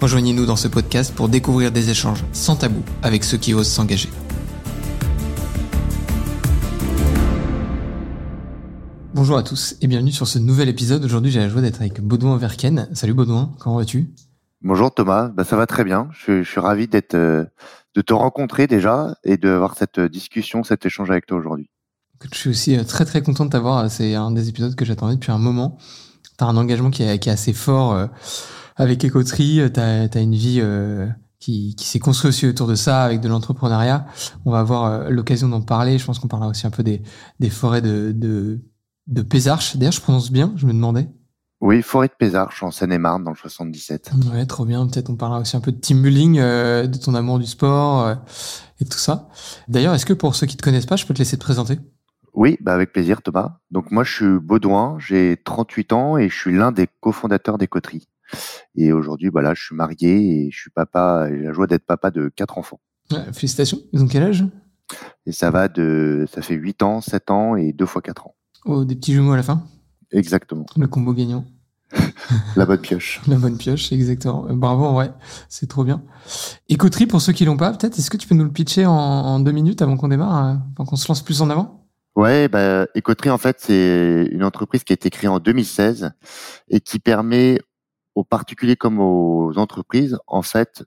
Rejoignez-nous dans ce podcast pour découvrir des échanges sans tabou avec ceux qui osent s'engager. Bonjour à tous et bienvenue sur ce nouvel épisode. Aujourd'hui, j'ai la joie d'être avec Baudouin Verken. Salut Baudouin, comment vas-tu? Bonjour Thomas, bah, ça va très bien. Je, je suis ravi d'être, euh, de te rencontrer déjà et d'avoir cette discussion, cet échange avec toi aujourd'hui. Je suis aussi euh, très très content de t'avoir. C'est un des épisodes que j'attendais depuis un moment. Tu as un engagement qui est, qui est assez fort euh, avec Ecotree. Tu as, une vie euh, qui, qui s'est construite aussi autour de ça, avec de l'entrepreneuriat. On va avoir l'occasion d'en parler. Je pense qu'on parlera aussi un peu des, des forêts de, de, de Pézarche. D'ailleurs, je prononce bien, je me demandais. Oui, forêt de Pézarche, en Seine-et-Marne, dans le 77. Ouais, trop bien. Peut-être on parlera aussi un peu de team building, de ton amour du sport et tout ça. D'ailleurs, est-ce que pour ceux qui te connaissent pas, je peux te laisser te présenter? Oui, bah avec plaisir Thomas. Donc moi je suis Baudouin, j'ai 38 ans et je suis l'un des cofondateurs des Coteries. Et aujourd'hui, bah là, je suis marié et je suis papa, j'ai la joie d'être papa de quatre enfants. félicitations. Ils ont quel âge? Et ça va de, ça fait 8 ans, 7 ans et deux fois 4 ans. Oh, des petits jumeaux à la fin? Exactement. Le combo gagnant. la bonne pioche. La bonne pioche, exactement. Bravo, ouais, c'est trop bien. Écoterie, pour ceux qui l'ont pas, peut-être, est-ce que tu peux nous le pitcher en, en deux minutes avant qu'on démarre, hein, avant qu'on se lance plus en avant? Ouais, bah, Ecoterie, en fait, c'est une entreprise qui a été créée en 2016 et qui permet aux particuliers comme aux entreprises, en fait,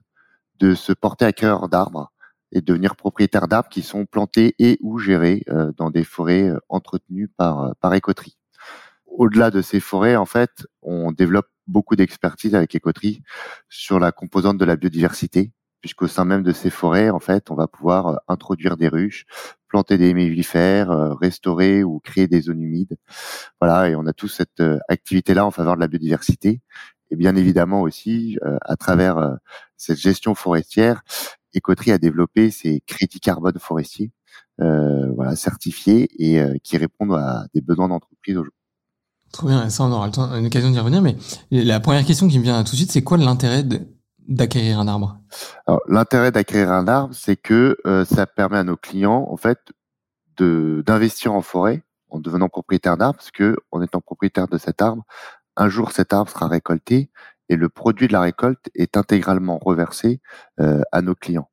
de se porter à cœur d'arbres et de devenir propriétaires d'arbres qui sont plantés et ou gérés euh, dans des forêts euh, entretenues par, euh, par Ecoterie. Au-delà de ces forêts, en fait, on développe beaucoup d'expertise avec Ecoterie sur la composante de la biodiversité, puisqu'au sein même de ces forêts, en fait, on va pouvoir introduire des ruches, planter des mellifères, restaurer ou créer des zones humides. Voilà, et on a tous cette activité-là en faveur de la biodiversité. Et bien évidemment aussi, euh, à travers cette gestion forestière, Écoterie a développé ses crédits carbone forestiers, voilà, certifiés et qui répondent à des besoins d'entreprise aujourd'hui. Trop bien, ça on aura l'occasion d'y revenir, mais la première question qui me vient tout de suite, c'est quoi l'intérêt d'acquérir un arbre? L'intérêt d'acquérir un arbre, c'est que euh, ça permet à nos clients, en fait, de d'investir en forêt en devenant propriétaire d'arbre, parce que en étant propriétaire de cet arbre, un jour cet arbre sera récolté et le produit de la récolte est intégralement reversé euh, à nos clients.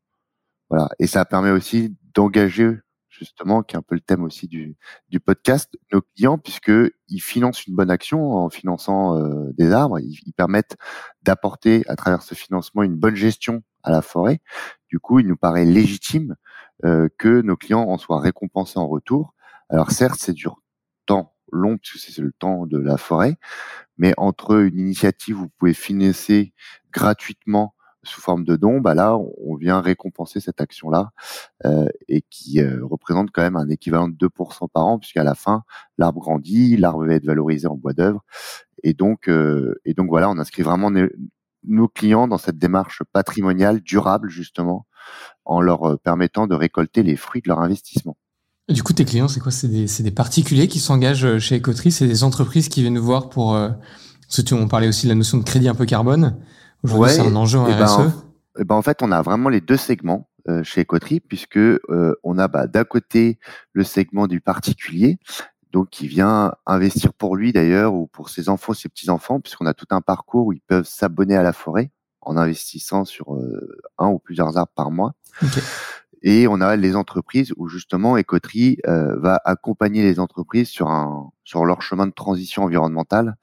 Voilà, et ça permet aussi d'engager justement, qui est un peu le thème aussi du, du podcast, nos clients, puisque ils financent une bonne action en finançant euh, des arbres, ils, ils permettent d'apporter à travers ce financement une bonne gestion à la forêt. Du coup, il nous paraît légitime euh, que nos clients en soient récompensés en retour. Alors certes, c'est du temps long puisque c'est le temps de la forêt, mais entre une initiative où vous pouvez financer gratuitement sous forme de dons, bah là, on vient récompenser cette action-là euh, et qui euh, représente quand même un équivalent de 2% par an, puisqu'à la fin, l'arbre grandit, l'arbre va être valorisé en bois d'œuvre, et donc euh, et donc voilà, on inscrit vraiment nos clients dans cette démarche patrimoniale durable justement, en leur permettant de récolter les fruits de leur investissement. Du coup, tes clients, c'est quoi? C'est des, des, particuliers qui s'engagent chez Ecotri, c'est des entreprises qui viennent nous voir pour. Euh, on parlait aussi de la notion de crédit un peu carbone. Aujourd'hui, c'est un enjeu en et RSE. Ben, et ben, en fait, on a vraiment les deux segments euh, chez Ecotri, puisque euh, on a bah, d'un côté le segment du particulier, donc qui vient investir pour lui d'ailleurs ou pour ses enfants, ses petits enfants, puisqu'on a tout un parcours où ils peuvent s'abonner à la forêt en investissant sur euh, un ou plusieurs arbres par mois. Okay. Et on a les entreprises où justement Ecoterie euh, va accompagner les entreprises sur leur chemin de transition environnementale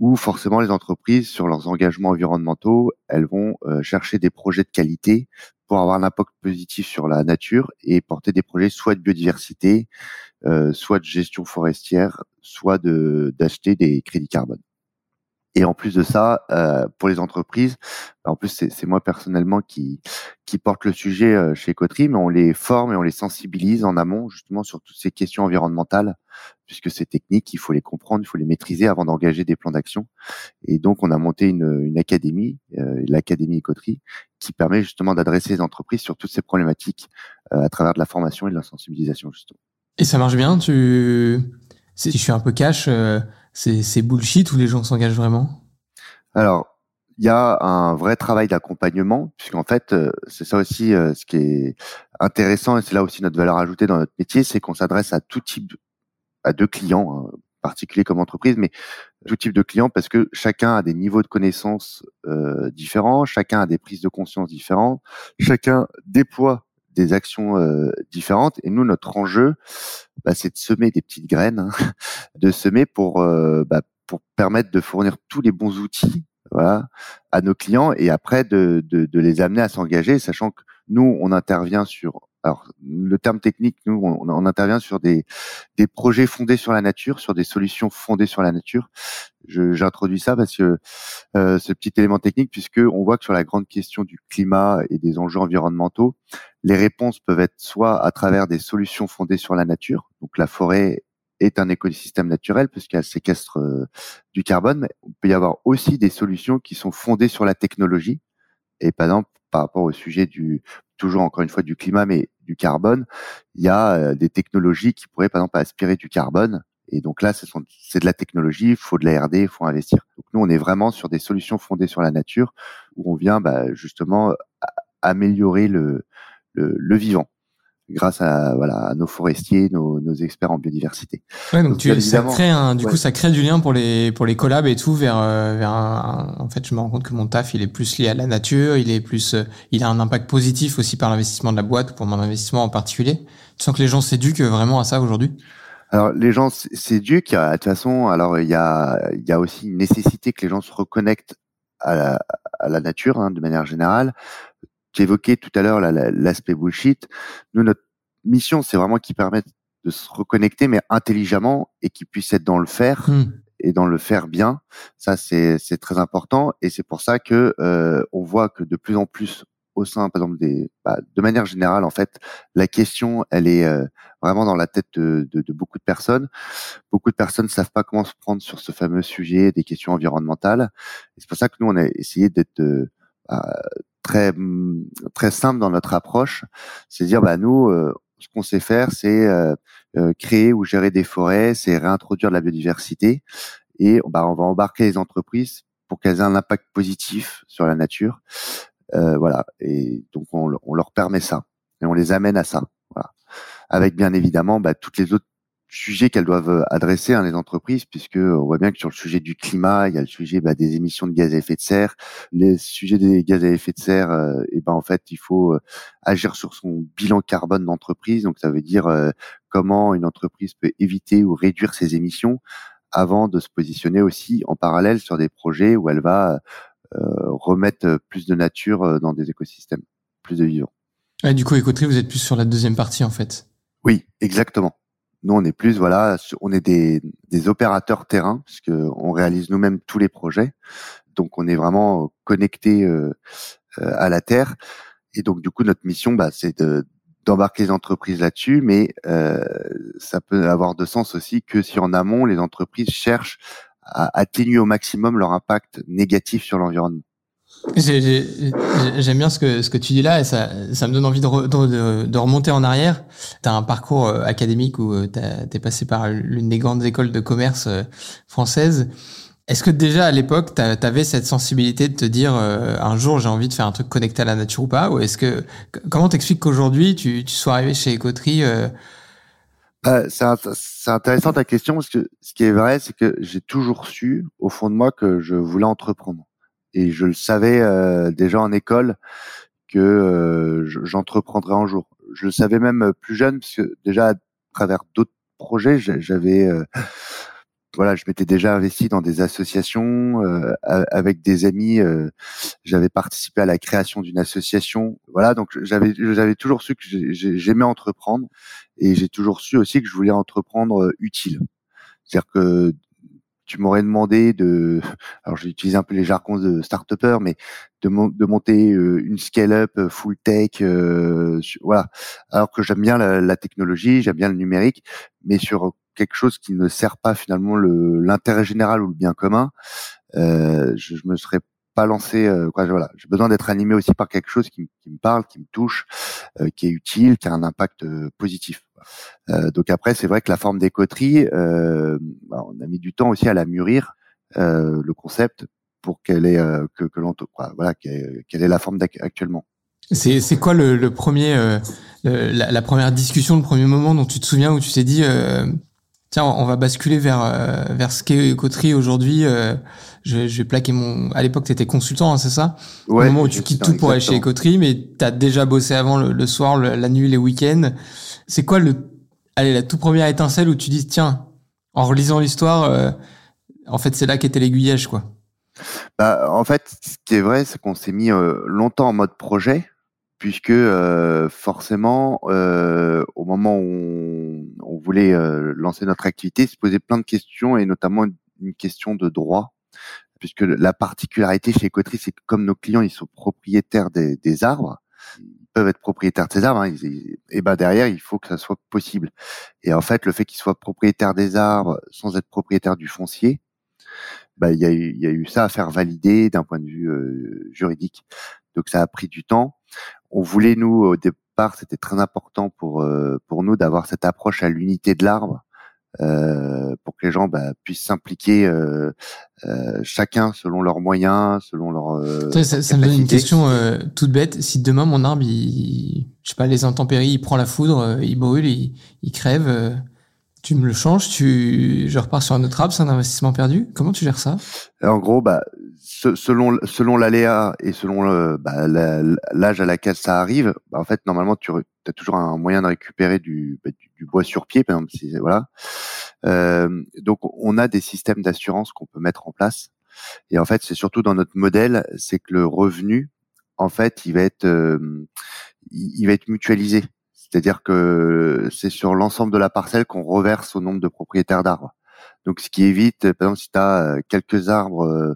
où forcément les entreprises, sur leurs engagements environnementaux, elles vont euh, chercher des projets de qualité pour avoir un impact positif sur la nature et porter des projets soit de biodiversité, euh, soit de gestion forestière, soit d'acheter des crédits carbone. Et en plus de ça, euh, pour les entreprises, bah, en plus c'est moi personnellement qui qui porte le sujet euh, chez Coterie, mais on les forme et on les sensibilise en amont justement sur toutes ces questions environnementales, puisque c'est technique, il faut les comprendre, il faut les maîtriser avant d'engager des plans d'action. Et donc on a monté une, une académie, euh, l'académie Coterie, qui permet justement d'adresser les entreprises sur toutes ces problématiques euh, à travers de la formation et de la sensibilisation justement. Et ça marche bien, tu si je suis un peu cash. Euh c'est bullshit ou les gens s'engagent vraiment? Alors, il y a un vrai travail d'accompagnement, puisqu'en fait, euh, c'est ça aussi euh, ce qui est intéressant, et c'est là aussi notre valeur ajoutée dans notre métier, c'est qu'on s'adresse à tout type, à deux clients, hein, particuliers comme entreprise, mais tout type de clients, parce que chacun a des niveaux de connaissances euh, différents, chacun a des prises de conscience différentes, chacun déploie des actions euh, différentes. Et nous, notre enjeu, bah, c'est de semer des petites graines, hein, de semer pour euh, bah, pour permettre de fournir tous les bons outils voilà, à nos clients et après de, de, de les amener à s'engager, sachant que nous, on intervient sur alors le terme technique, nous, on, on, intervient sur des, des projets fondés sur la nature, sur des solutions fondées sur la nature. J'introduis ça parce que euh, ce petit élément technique, puisque on voit que sur la grande question du climat et des enjeux environnementaux, les réponses peuvent être soit à travers des solutions fondées sur la nature, donc la forêt est un écosystème naturel puisqu'elle séquestre euh, du carbone, mais il peut y avoir aussi des solutions qui sont fondées sur la technologie. Et par exemple, par rapport au sujet du toujours encore une fois du climat, mais du carbone, il y a euh, des technologies qui pourraient par exemple aspirer du carbone. Et donc là, c'est de la technologie, il faut de la R&D, il faut investir. Nous, on est vraiment sur des solutions fondées sur la nature, où on vient bah, justement améliorer le, le, le vivant grâce à voilà à nos forestiers, nos, nos experts en biodiversité. Ouais, donc, tu, ça crée un, du coup ça crée du lien pour les pour les collabs et tout vers euh, vers un, en fait je me rends compte que mon taf il est plus lié à la nature, il est plus euh, il a un impact positif aussi par l'investissement de la boîte pour mon investissement en particulier. Tu sens que les gens s'éduquent vraiment à ça aujourd'hui? Alors les gens s'éduquent. De toute façon, alors il y a il y a aussi une nécessité que les gens se reconnectent à la, à la nature hein, de manière générale évoqué tout à l'heure l'aspect bullshit. Nous, notre mission, c'est vraiment qu'ils permettent de se reconnecter, mais intelligemment, et qu'ils puissent être dans le faire hmm. et dans le faire bien. Ça, c'est très important, et c'est pour ça que euh, on voit que de plus en plus au sein, par exemple, des, bah, de manière générale, en fait, la question, elle est euh, vraiment dans la tête de, de, de, beaucoup de personnes. Beaucoup de personnes ne savent pas comment se prendre sur ce fameux sujet des questions environnementales. C'est pour ça que nous, on a essayé d'être euh, très très simple dans notre approche, c'est dire bah nous euh, ce qu'on sait faire c'est euh, euh, créer ou gérer des forêts, c'est réintroduire de la biodiversité et bah on va embarquer les entreprises pour qu'elles aient un impact positif sur la nature. voilà et donc on, on, leur permet ça et on les amène à ça. Voilà. Avec bien évidemment bah, toutes les autres sujets qu'elles doivent euh, adresser, hein, les entreprises, puisque on voit bien que sur le sujet du climat, il y a le sujet bah, des émissions de gaz à effet de serre. Les sujets des gaz à effet de serre, euh, et ben en fait, il faut euh, agir sur son bilan carbone d'entreprise. Donc ça veut dire comment une entreprise peut éviter ou réduire ses émissions avant de se positionner aussi en parallèle sur des projets où elle va remettre plus de nature dans des écosystèmes, plus de vivants. Et du coup, Écoterie, vous êtes plus sur la deuxième partie en fait? Oui, exactement. Nous, on est plus, voilà, on est des, opérateurs terrain, puisque on réalise nous-mêmes tous les projets. Donc, on est vraiment connecté euh, euh, à la terre. Et donc, du coup, notre mission, bah, c'est de, d'embarquer les entreprises là-dessus, mais euh, ça peut avoir de sens aussi que si en amont, les entreprises cherchent à atténuer au maximum leur impact négatif sur l'environnement. J'aime bien ce que, ce que tu dis là et ça, ça me donne envie de, de, de remonter en arrière. Tu as un parcours euh, académique où euh, tu es passé par l'une des grandes écoles de commerce euh, françaises. Est-ce que déjà à l'époque, tu avais cette sensibilité de te dire un jour j'ai envie de faire un truc connecté à la nature ou pas? Ou est-ce que comment t'expliques qu'aujourd'hui tu, tu sois arrivé chez Ecoterie euh, c'est intéressant ta question parce que ce qui est vrai, c'est que j'ai toujours su au fond de moi que je voulais entreprendre et je le savais euh, déjà en école que euh, j'entreprendrais un jour. Je le savais même plus jeune parce que déjà à travers d'autres projets, j'avais euh, voilà, je m'étais déjà investi dans des associations avec des amis. j'avais participé à la création d'une association. Voilà, donc j'avais j'avais toujours su que j'aimais entreprendre et j'ai toujours su aussi que je voulais entreprendre utile. C'est-à-dire que tu m'aurais demandé de, alors j'ai utilisé un peu les jargons de start mais de, de monter euh, une scale-up euh, full tech, euh, voilà. Alors que j'aime bien la, technologie, j'aime bien le numérique, mais sur quelque chose qui ne sert pas finalement l'intérêt général ou le bien commun, je, je me serais pas lancé. quoi, voilà, j'ai besoin d'être animé aussi par quelque chose qui, qui me parle, qui me touche, qui est utile, qui a un impact positif. Euh, donc après, c'est vrai que la forme des coteries, euh, bah, on a mis du temps aussi à la mûrir, euh, le concept, pour qu'elle ait que, que voilà, quelle est la forme actuellement. C'est c'est quoi le, le premier la, la, première discussion, le premier moment dont tu te souviens où tu t'es dit tiens on va basculer vers vers ce qu'est coterie aujourd'hui. je, je vais plaquer mon. À l'époque, tu étais consultant, hein, c'est ça? Ouais, Au moment où tu quittes tout pour aller chez Coterie, mais tu as déjà bossé avant le, le soir, la nuit, les week-ends. C'est quoi le, allez, la toute première étincelle où tu dis, tiens, en relisant l'histoire, euh, en fait, c'est là qu'était l'aiguillage, quoi. Bah, en fait, ce qui est vrai, c'est qu'on s'est mis euh, longtemps en mode projet, puisque euh, forcément, au moment où on, voulait lancer notre activité, se posait plein de questions, et notamment une, question de droit, puisque la particularité chez Coterie, c'est que comme nos clients, ils sont propriétaires des, des arbres, peuvent être propriétaires de ces arbres. Hein, et ben derrière, il faut que ça soit possible. Et en fait, le fait qu'ils soient propriétaires des arbres sans être propriétaires du foncier, bah, il y, a eu, y a eu ça à faire valider d'un point de vue euh, juridique. Donc ça a pris du temps. On voulait nous au départ, c'était très important pour euh, pour nous d'avoir cette approche à l'unité de l'arbre euh, pour que les gens bah, puissent s'impliquer euh, euh, chacun selon leurs moyens, selon leur. ça, ça, me donne une question toute bête. Si demain mon arbre, il, je sais pas, les intempéries, il prend la foudre, il brûle, il, il crève. tu me le changes, tu, je repars sur un autre arbre, c'est un investissement perdu? Comment tu gères ça? En gros, bah, selon selon l'aléa et selon bah, l'âge à laquelle ça arrive, bah, en fait normalement tu as toujours un moyen de récupérer du, bah, du, bois sur pied, par exemple. Si, voilà. Euh, donc on a des systèmes d'assurance qu'on peut mettre en place. Et en fait, c'est surtout dans notre modèle, c'est que le revenu, en fait, il va être euh, il va être mutualisé. C'est-à-dire que c'est sur l'ensemble de la parcelle qu'on reverse au nombre de propriétaires d'arbres. Donc, ce qui évite, par exemple, si tu as euh, quelques arbres euh,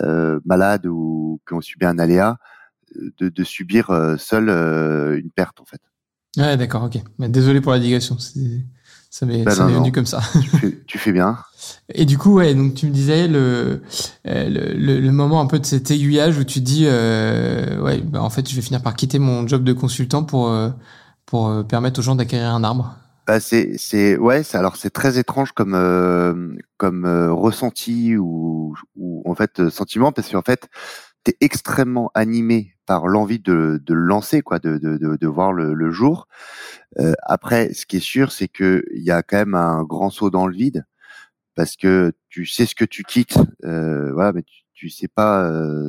euh, malades ou qui ont subi un aléa, de, de subir seul une perte, en fait. Ouais, d'accord, ok. Mais désolé pour la digression. Ça m'est ben venu comme ça. Tu fais, tu fais, bien. Et du coup, ouais, donc tu me disais le, le, le, moment un peu de cet aiguillage où tu dis, euh, ouais, bah, en fait, je vais finir par quitter mon job de consultant pour, pour permettre aux gens d'acquérir un arbre. Bah c'est c'est ouais alors c'est très étrange comme euh, comme euh, ressenti ou ou en fait euh, sentiment parce qu'en fait tu es extrêmement animé par l'envie de de le lancer quoi de de de, de voir le, le jour après ce qui est sûr c'est que il y a quand même un grand saut dans le vide parce que tu sais ce que tu quittes voilà mais tu, sais pas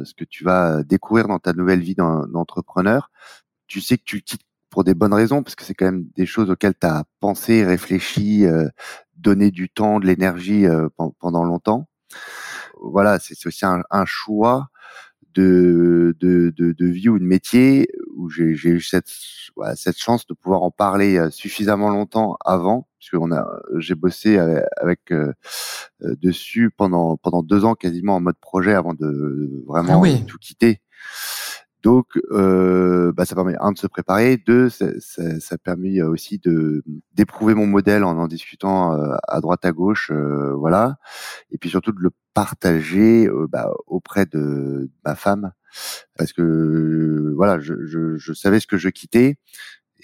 ce que tu vas découvrir dans ta nouvelle vie d'entrepreneur tu sais que tu quittes pour des bonnes raisons, parce que c'est quand même des choses auxquelles tu as pensé, réfléchi, euh, donné du temps, de l'énergie euh, pendant longtemps. Voilà, c'est aussi un, un choix de, de, de, de, vie ou de métier où j'ai eu cette, voilà, cette chance de pouvoir en parler euh, suffisamment longtemps avant, parce qu'on a, j'ai bossé avec, euh, dessus pendant pendant deux ans quasiment en mode projet avant de vraiment ah tout quitter. Donc, euh, bah, ça permet un de se préparer, deux, ça, ça, ça permet aussi de d'éprouver mon modèle en en discutant euh, à droite à gauche, euh, voilà, et puis surtout de le partager euh, bah, auprès de ma femme, parce que voilà, je, je, je, savais ce que je quittais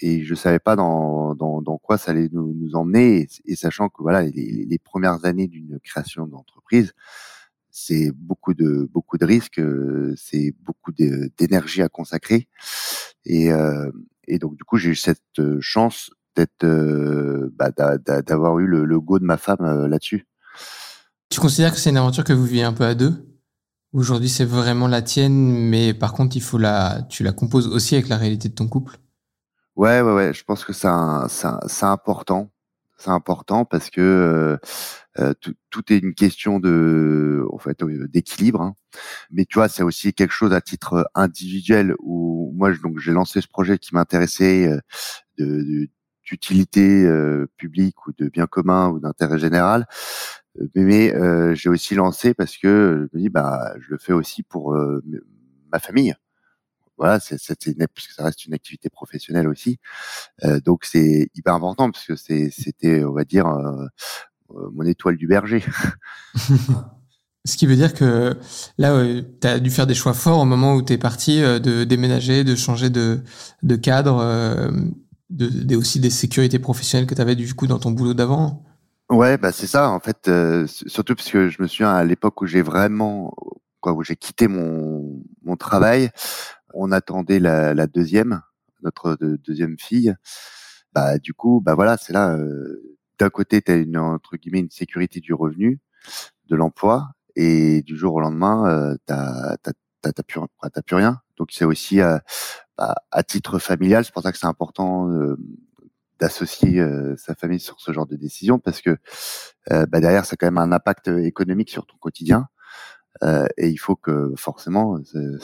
et je savais pas dans, dans, dans quoi ça allait nous, nous emmener, et, sachant que voilà, les, les premières années d'une création d'entreprise c'est beaucoup de beaucoup de risques, euh, c'est beaucoup d'énergie à consacrer, et, euh, et donc du coup j'ai eu cette euh, chance d'être bah, d'avoir eu le, le, go de ma femme là-dessus. Tu considères que c'est une aventure que vous vivez un peu à deux? Aujourd'hui, c'est vraiment la tienne, mais par contre, il faut la, tu la composes aussi avec la réalité de ton couple? Ouais, ouais, ouais. Je pense que c'est important c'est important parce que euh, euh, tout, tout, est une question de, en fait, euh, d'équilibre. Hein. Mais tu vois, c'est aussi quelque chose à titre individuel où moi, donc, j'ai lancé ce projet qui m'intéressait de, d'utilité publique ou de bien commun ou d'intérêt général. mais euh, j'ai aussi lancé parce que je me dis bah je le fais aussi pour euh, ma famille. Voilà, c'est parce que ça reste une activité professionnelle aussi. Euh, donc c'est hyper important parce que c'était on va dire euh, mon étoile du berger. Ce qui veut dire que là, tu as dû faire des choix forts au moment où tu es parti de déménager, de changer de, de cadre, de, de, aussi des sécurités professionnelles que tu avais du coup dans ton boulot d'avant? Ouais, bah c'est ça en fait. Euh, surtout parce que je me souviens à l'époque où j'ai vraiment, quoi, où j'ai quitté mon mon travail, on attendait la, la deuxième, notre deuxième fille. Bah du coup, bah voilà, c'est là. Euh, d'un côté, tu as une entre guillemets une sécurité du revenu, de l'emploi, et du jour au lendemain, euh, t'as t'as plus plus rien. Donc c'est aussi euh, bah, à titre familial, c'est pour ça que c'est important d'associer euh, sa famille sur ce genre de décision parce que euh, bah derrière ça a quand même un impact économique sur ton quotidien euh, et il faut que forcément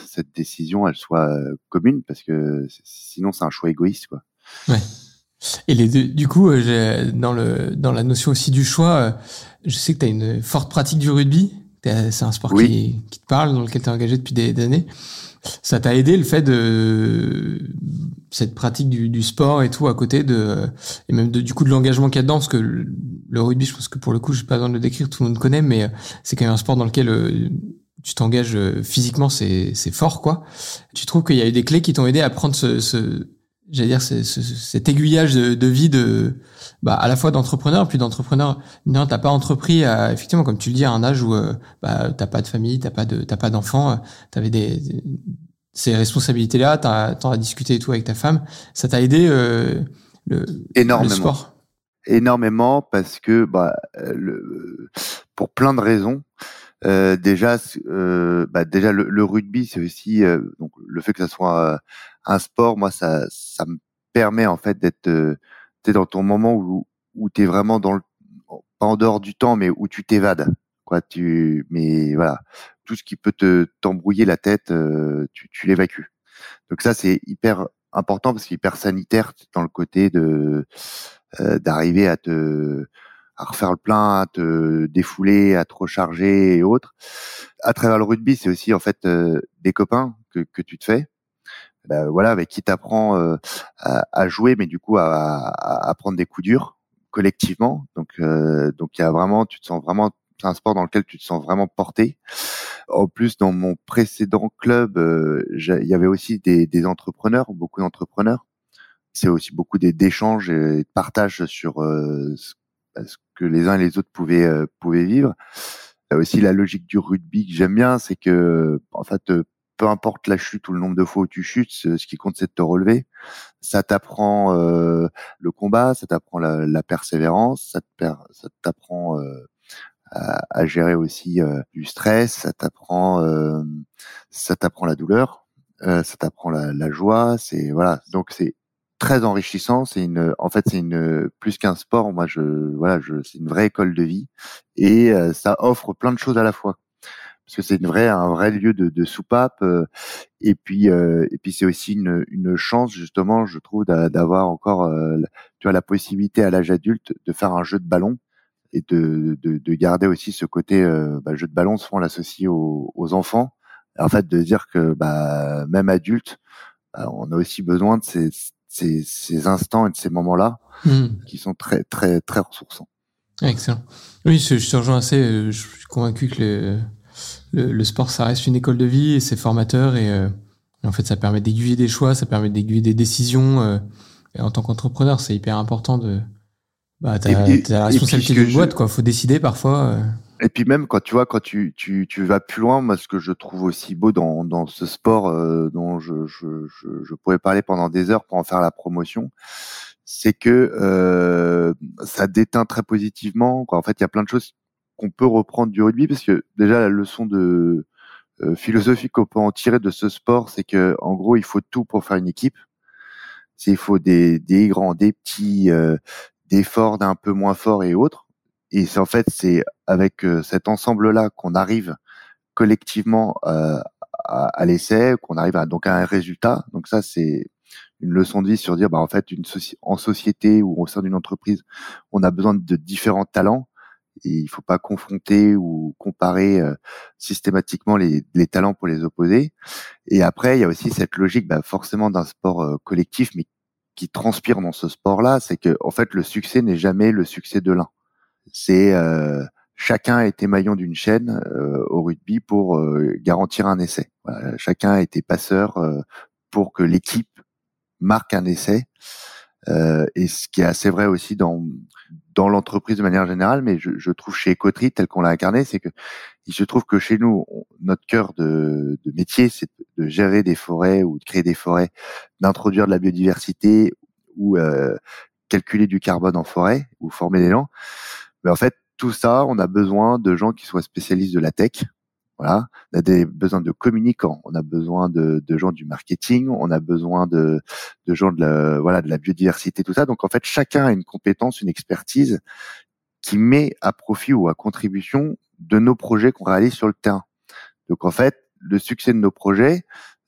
cette décision elle soit commune parce que sinon c'est un choix égoïste quoi. Ouais. Et les deux, du coup, dans le dans la notion aussi du choix, je sais que tu as une forte pratique du rugby. C'est un sport qui, qui, te parle, dans lequel tu es engagé depuis des, des années. Ça t'a aidé le fait de cette pratique du, sport et tout à côté de et même du coup de l'engagement qu'il y a dedans? Parce que le, rugby je pense que pour le coup je pas besoin de le décrire tout le monde connaît mais euh, c'est quand même un sport dans lequel euh, tu t'engages euh, physiquement c'est fort quoi. Tu trouves qu'il y a eu des clés qui t'ont aidé à prendre ce j'allais dire ce, cet aiguillage de, de, vie de bah à la fois d'entrepreneur puis d'entrepreneur non t'as pas entrepris à, effectivement comme tu le dis à un âge où bah t'as pas de famille t'as pas de t'as pas d'enfants t'avais des, ces responsabilités-là, t'en as discuté et tout avec ta femme, ça t'a aidé euh, le, Énormément. le sport? Énormément parce que bah, le, pour plein de raisons. Euh, déjà, euh, bah, déjà le, le rugby, c'est aussi euh, donc le fait que ça soit euh, un sport. Moi, ça, ça me permet en fait d'être euh, dans ton moment où où t'es vraiment dans le pas en dehors du temps, mais où tu t'évades. Quoi, tu mais voilà, tout ce qui peut te t'embrouiller la tête, euh, tu, tu l'évacues. Donc ça, c'est hyper important parce qu'il est hyper sanitaire dans le côté de euh, d'arriver à te à refaire le plein, à te défouler, à te recharger et autres. À travers le rugby, c'est aussi en fait euh, des copains que, que tu te fais. Ben, voilà, avec qui t'apprends euh, à, à, jouer, mais du coup à, à, à, prendre des coups durs collectivement. Donc, euh, donc il y a vraiment, tu te sens vraiment c'est un sport dans lequel tu te sens vraiment porté. En plus, dans mon précédent club, euh, il y avait aussi des, des entrepreneurs, beaucoup d'entrepreneurs. C'est aussi beaucoup d'échanges et de partages sur euh, ce que les uns et les autres pouvaient euh, pouvaient vivre. Aussi la logique du rugby que j'aime bien, c'est que en fait, peu importe la chute ou le nombre de fois où tu chutes, ce qui compte c'est de te relever. Ça t'apprend euh, le combat, ça t'apprend la, la, persévérance, ça t'apprend euh, à, gérer aussi euh, du stress, ça t'apprend, euh, ça t'apprend la douleur, euh, ça t'apprend la, la joie. C'est voilà, donc c'est très enrichissant. C'est une, en fait, c'est une plus qu'un sport. Moi, je voilà, je, c'est une vraie école de vie et ça offre plein de choses à la fois parce que c'est une vraie un vrai lieu de, de soupape et puis euh, et puis c'est aussi une, une chance justement je trouve d'avoir encore tu vois la possibilité à l'âge adulte de faire un jeu de ballon et de, de, de, garder aussi ce côté euh, bah, jeu de ballon souvent l'associer aux, aux, enfants. En fait de dire que bah, même adulte bah, on a aussi besoin de ces, ces, ces instants et de ces moments là hmm. qui sont très très très ressourçants. Excellent. Oui je, je te rejoins assez euh, je suis convaincu que le, le, le, sport ça reste une école de vie et c'est formateur et, euh, en fait ça permet d'aiguiller des choix ça permet d'aiguiller des décisions euh, et en tant qu'entrepreneur c'est hyper important de bah, t'as, la responsabilité d'une boîte, quoi. Faut décider parfois. Euh. Et puis même quand tu vois, quand tu, tu, tu vas plus loin, moi ce que je trouve aussi beau dans, dans ce sport euh, dont je, je, je, je, pourrais parler pendant des heures pour en faire la promotion, c'est que euh, ça déteint très positivement. Quoi. En fait, il y a plein de choses qu'on peut reprendre du rugby parce que déjà la leçon de euh, philosophie qu'on peut en tirer de ce sport, c'est que en gros il faut tout pour faire une équipe. Il faut des, des grands, des petits, euh, d'efforts d'un peu moins fort et autres. Et c'est en fait c'est avec euh, cet ensemble-là qu'on arrive collectivement euh, à, à l'essai, qu'on arrive à, donc à un résultat. Donc ça c'est une leçon de vie sur dire bah en fait une en société ou au sein d'une entreprise, on a besoin de différents talents Et il faut pas confronter ou comparer euh, systématiquement les, les, talents pour les opposer. Et après, il y a aussi cette logique, bah, forcément d'un sport euh, collectif, mais qui transpire dans ce sport-là, c'est que en fait, le succès n'est jamais le succès de l'un. C'est euh, chacun a été maillon d'une chaîne au rugby pour garantir un essai. Voilà, chacun a été passeur pour que l'équipe marque un essai. Euh, et ce qui est assez vrai aussi dans dans l'entreprise de manière générale, mais je, je trouve chez Ecotri tel qu'on l'a incarné, c'est que il se trouve que chez nous, notre cœur de, de métier, c'est de gérer des forêts ou de créer des forêts, d'introduire de la biodiversité ou euh, calculer du carbone en forêt ou former gens. Mais en fait, tout ça, on a besoin de gens qui soient spécialistes de la tech, voilà, on a des besoins de communicants, on a besoin de, de gens du marketing, on a besoin de, de gens de la, voilà de la biodiversité, tout ça. Donc en fait, chacun a une compétence, une expertise qui met à profit ou à contribution de nos projets qu'on réalise sur le terrain. Donc en fait, le succès de nos projets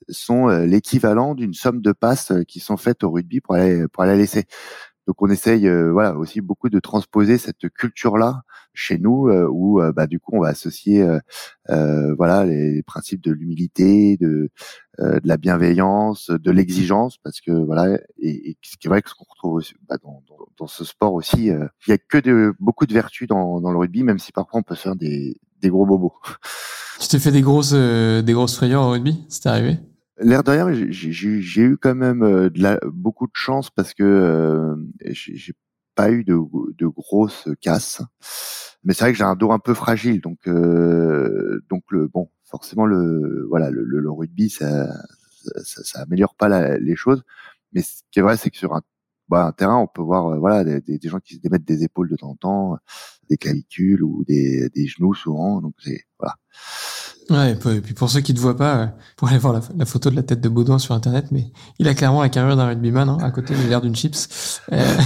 sont euh, l'équivalent d'une somme de passes euh, qui sont faites au rugby pour aller pour aller laisser. Donc on essaye euh, voilà aussi beaucoup de transposer cette culture là chez nous euh, où euh, bah, du coup on va associer euh, voilà les, principes de l'humilité, de, de la bienveillance, de l'exigence parce que voilà et, et ce qui est vrai que ce qu'on retrouve aussi, bah, dans, dans, dans, ce sport aussi il y a que de beaucoup de vertus dans, dans le rugby même si parfois on peut faire des, des gros bobos. Tu t'es fait des grosses des grosses frayeurs au rugby, c'est arrivé? L'air de rien, j'ai eu quand même de la, beaucoup de chance parce que euh, j'ai pas eu de, de grosses casses mais c'est vrai que j'ai un dos un peu fragile, donc euh, donc le bon, forcément le voilà le, le, rugby ça, ça, ça améliore pas la, les choses, mais ce qui est vrai c'est que sur un bah, un terrain, on peut voir euh, voilà des, des, gens qui se démettent des épaules de temps en temps, des clavicules ou des, des genoux souvent. Donc c'est voilà. Ouais, et puis pour ceux qui ne voient pas, euh, pour aller voir la, photo de la tête de Baudouin sur internet, mais il a clairement la carrure d'un rugbyman, hein, à côté il a l'air d'une chips. Euh,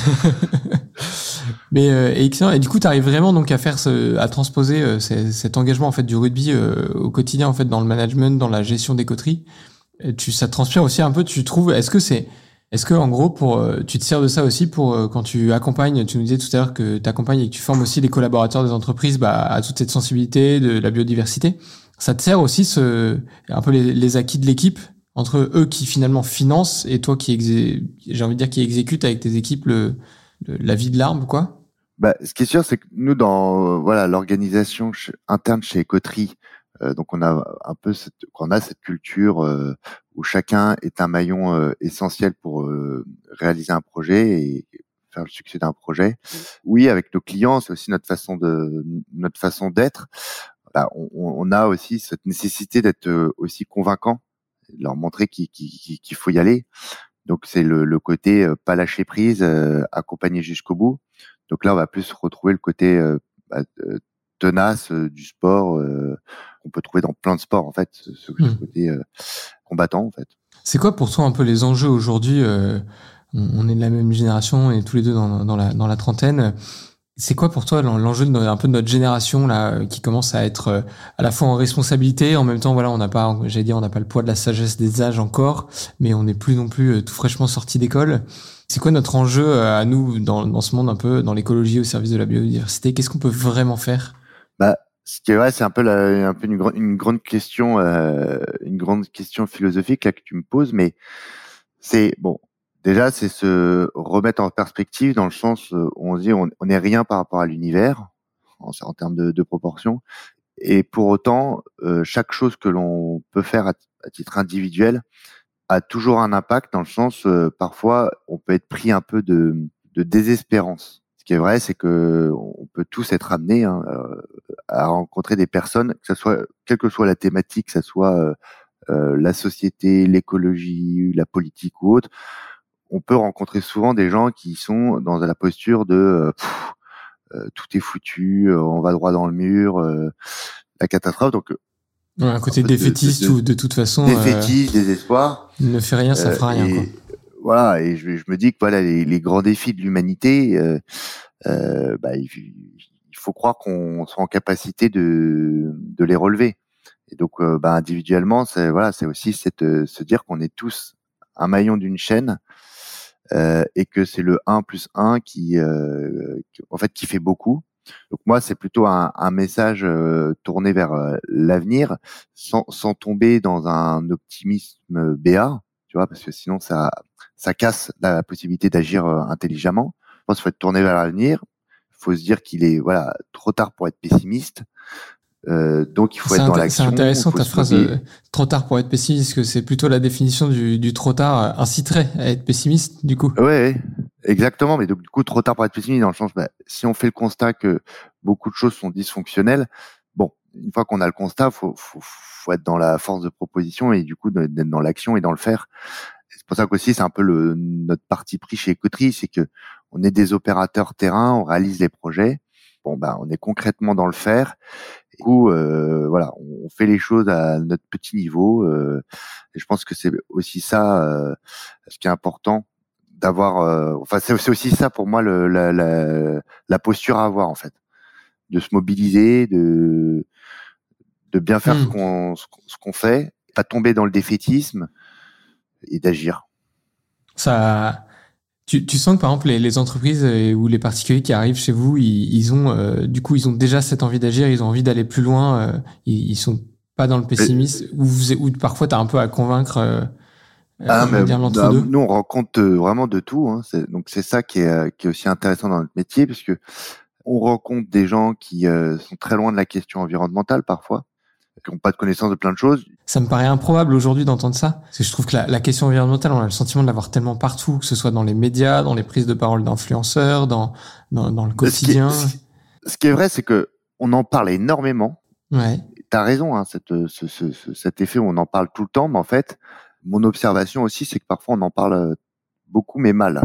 mais euh. Et du coup, tu arrives vraiment donc à faire ce, à transposer euh, cet engagement en fait du rugby au quotidien en fait dans le management, dans la gestion des coteries. Tu, ça transpire aussi un peu. Tu trouves Est-ce que c'est est-ce que en gros, pour, tu te sers de ça aussi pour quand tu accompagnes, tu nous disais tout à l'heure que tu accompagnes et que tu formes aussi les collaborateurs des entreprises bah, à toute cette sensibilité de la biodiversité ça te sert aussi ce, un peu les, les acquis de l'équipe entre eux qui finalement financent et toi qui j'ai envie de dire qui exécute avec tes équipes le, la vie de l'arbre quoi? Bah, ce qui est sûr, c'est que nous dans voilà l'organisation interne chez Coterie, euh, donc on a un peu cette, on a cette culture euh, où chacun est un maillon euh, essentiel pour réaliser un projet et faire le succès d'un projet. Oui, avec nos clients, c'est aussi notre façon de notre façon d'être. Bah, on, on, a aussi cette nécessité d'être euh, aussi convaincant, de leur montrer qu'il faut y aller. Donc c'est le, le, côté euh, pas lâcher prise, euh, accompagner jusqu'au bout. Donc là, on va plus retrouver le côté bah, tenace du sport qu'on peut trouver dans plein de sports en fait, ce, hmm. côté combattant en fait. C'est quoi pour toi un peu les enjeux aujourd'hui On est de la même génération, on est tous les deux dans, dans, la, dans la trentaine. C'est quoi pour toi l'enjeu de un peu de notre génération là qui commence à être euh, à la fois en responsabilité, en même temps voilà on n'a pas, j'allais dire on n'a pas le poids de la sagesse des âges encore, mais on n'est plus non plus euh, tout fraîchement sorti d'école. C'est quoi notre enjeu euh, à nous dans, dans ce monde un peu dans l'écologie au service de la biodiversité? Qu'est-ce qu'on peut vraiment faire? Bah ce qui est vrai, c'est un peu la, un peu une, une grande question, euh, une grande question philosophique là que tu me poses, mais c'est bon Déjà, c'est se remettre en perspective dans le sens où on se dit on n'est rien par rapport à l'univers en, termes de, de proportion. Et pour autant, euh, chaque chose que l'on peut faire à, titre individuel a toujours un impact dans le sens euh, parfois on peut être pris un peu de, désespérance. Ce qui est vrai, c'est que on peut tous être amenés hein, euh, à rencontrer des personnes, que ce soit quelle que soit la thématique, que ce soit la société, l'écologie, la politique ou autre, on peut rencontrer souvent des gens qui sont dans la posture de euh, euh, tout est foutu, euh, on va droit dans le mur, la catastrophe. Donc un côté défaitiste ou de toute façon défaitiste, désespoir. Ne fait rien, ça fera rien. Quoi. Voilà, et je, je, me dis que voilà les, grands défis de l'humanité, bah, il, faut croire qu'on soit en capacité de, de les relever. Et donc, bah, individuellement, c'est voilà, c'est aussi cette, se dire qu'on est tous un maillon d'une chaîne euh, et que c'est le 1 plus 1 qui, euh, qui, en fait, qui fait beaucoup. Donc moi, c'est plutôt un, un message euh, tourné vers euh, l'avenir, sans, sans tomber dans un optimisme béat, tu vois, parce que sinon ça ça casse la possibilité d'agir intelligemment. Je pense qu'il faut être tourné vers l'avenir. Il faut se dire qu'il est voilà trop tard pour être pessimiste. Euh, donc il faut être dans l'action. C'est intéressant ta phrase euh, trop tard pour être pessimiste, que c'est plutôt la définition du, du, trop tard euh, inciterait à être pessimiste du coup. Ouais, exactement. Mais donc du coup trop tard pour être pessimiste dans le sens, bah, si on fait le constat que beaucoup de choses sont dysfonctionnelles, bon, une fois qu'on a le constat, faut, faut, faut être dans la force de proposition et du coup d'être dans l'action et dans le faire. C'est pour ça qu'aussi c'est un peu le, notre parti pris chez Coterie, c'est que on est des opérateurs terrain, on réalise les projets. Bon, ben, on est concrètement dans le faire du coup, euh, voilà, on fait les choses à notre petit niveau. Euh, et je pense que c'est aussi ça euh, ce qui est important d'avoir. Euh, enfin, c'est aussi ça pour moi le, la, la, la, posture à avoir en fait, de se mobiliser, de de bien faire ce mmh. qu'on ce qu'on fait, pas tomber dans le défaitisme et d'agir. Ça tu, tu, sens que par exemple les, les, entreprises euh, ou les particuliers qui arrivent chez vous, ils, ils ont euh, du coup ils ont déjà cette envie d'agir, ils ont envie d'aller plus loin, euh, ils, ils, sont pas dans le pessimisme ou, parfois tu as un peu à convaincre. Euh, ah, mais, bah, nous on rencontre vraiment de tout, hein, donc c'est ça qui est, qui est aussi intéressant dans notre métier puisque on rencontre des gens qui sont très loin de la question environnementale parfois qui n'ont pas de connaissance de plein de choses. Ça me paraît improbable aujourd'hui d'entendre ça, parce que je trouve que la, la, question environnementale, on a le sentiment de l'avoir tellement partout, que ce soit dans les médias, dans les prises de parole d'influenceurs, dans, dans, dans, le quotidien. Ce qui est, ce qui est vrai, c'est que on en parle énormément. Ouais. T'as raison, hein, cette, ce, ce, cet effet où on en parle tout le temps, mais en fait, mon observation aussi, c'est que parfois on en parle euh, beaucoup, mais mal.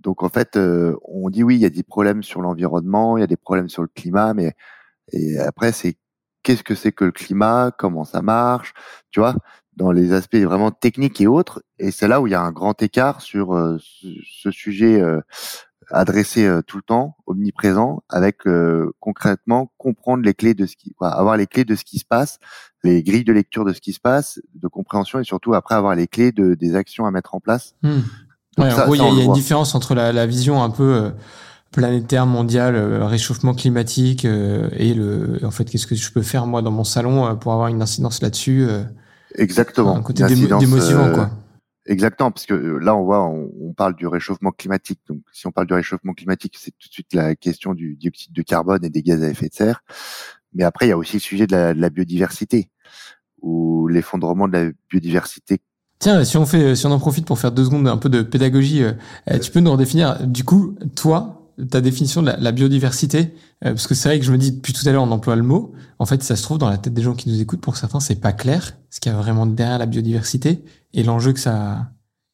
Donc en fait, euh, on dit oui, il y a des problèmes sur l'environnement, il y a des problèmes sur le climat, mais et après c'est qu'est-ce que c'est que le climat, comment ça marche, tu vois, dans les aspects vraiment techniques et autres. Et c'est là où il y a un grand écart sur euh, ce, sujet euh, adressé euh, tout le temps, omniprésent, avec concrètement comprendre les clés de ce qui, quoi, avoir les clés de ce qui se passe, les grilles de lecture de ce qui se passe, de compréhension et surtout après avoir les clés de, des actions à mettre en place. Ouais, en gros, il y, a une différence entre la, la vision un peu planétaire mondial, euh, réchauffement climatique euh, et le en fait qu'est-ce que je peux faire moi dans mon salon euh, pour avoir une incidence là-dessus Exactement. Un côté démotivant quoi. Exactement, parce que là on voit, on, parle du réchauffement climatique. Donc si on parle du réchauffement climatique, c'est tout de suite la question du dioxyde de carbone et des gaz à effet de serre. Mais après, il y a aussi le sujet de la, de la biodiversité ou l'effondrement de la biodiversité Tiens, si on fait, si on en profite pour faire deux secondes un peu de pédagogie, tu peux nous redéfinir. Du coup, toi, ta définition de la, biodiversité, euh, parce que c'est vrai que je me dis depuis tout à l'heure on emploie le mot, en fait ça se trouve dans la tête des gens qui nous écoutent, pour certains c'est pas clair ce qu'il y a vraiment derrière la biodiversité et l'enjeu que ça,